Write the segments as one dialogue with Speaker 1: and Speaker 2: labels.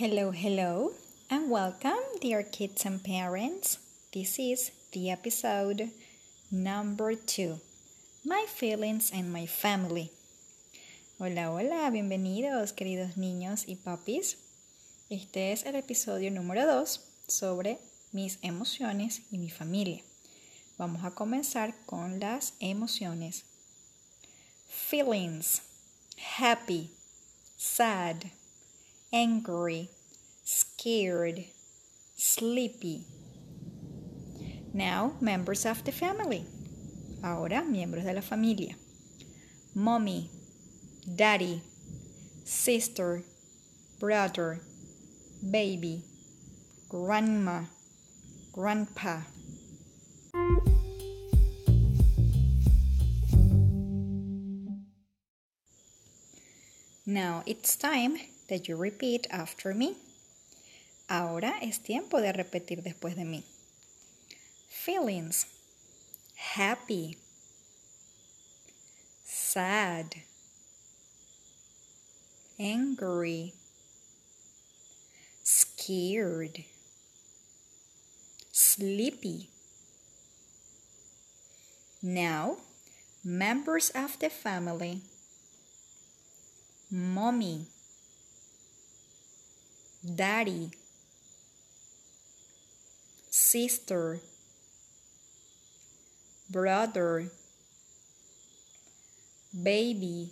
Speaker 1: Hello, hello, and welcome, dear kids and parents. This is the episode number two My Feelings and My Family. Hola, hola, bienvenidos, queridos niños y papis. Este es el episodio número dos sobre mis emociones y mi familia. Vamos a comenzar con las emociones. Feelings: happy, sad angry, scared, sleepy. Now, members of the family. Ahora, miembros de la familia. Mommy, daddy, sister, brother, baby, grandma, grandpa. Now it's time that you repeat after me. Ahora es tiempo de repetir después de mí. Feelings. Happy. Sad. Angry. Scared. Sleepy. Now, members of the family. Mommy daddy, sister, brother, baby,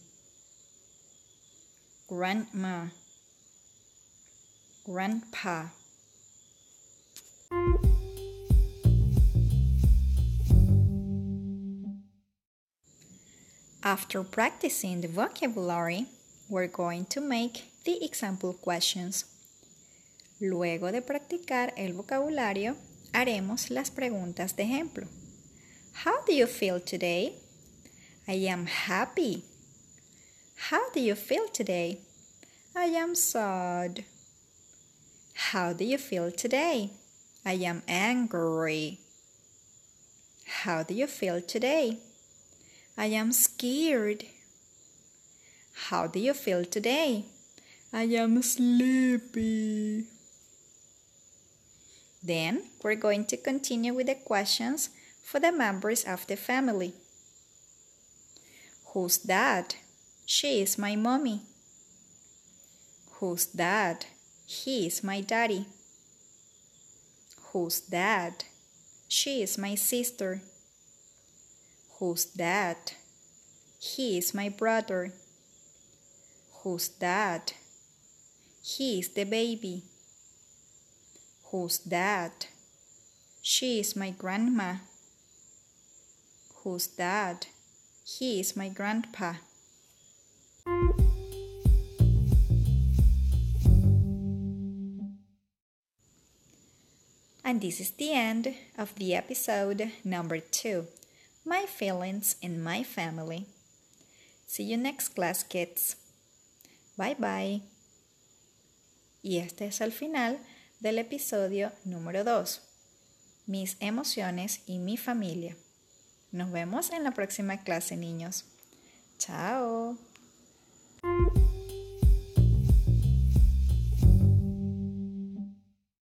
Speaker 1: grandma, grandpa. After practicing the vocabulary, we're going to make the example questions. Luego de practicar el vocabulario, haremos las preguntas de ejemplo. How do you feel today? I am happy. How do you feel today? I am sad. How do you feel today? I am angry. How do you feel today? I am scared. How do you feel today? I am sleepy. Then we're going to continue with the questions for the members of the family. Who's that? She is my mommy. Who's that? He is my daddy. Who's that? She is my sister. Who's that? He is my brother. Who's that? He is the baby. Who's that? She is my grandma. Who's that? He is my grandpa. And this is the end of the episode number two My Feelings in My Family. See you next class, kids. Bye bye. Y este es el final del episodio número 2, mis emociones y mi familia. Nos vemos en la próxima clase, niños. Chao.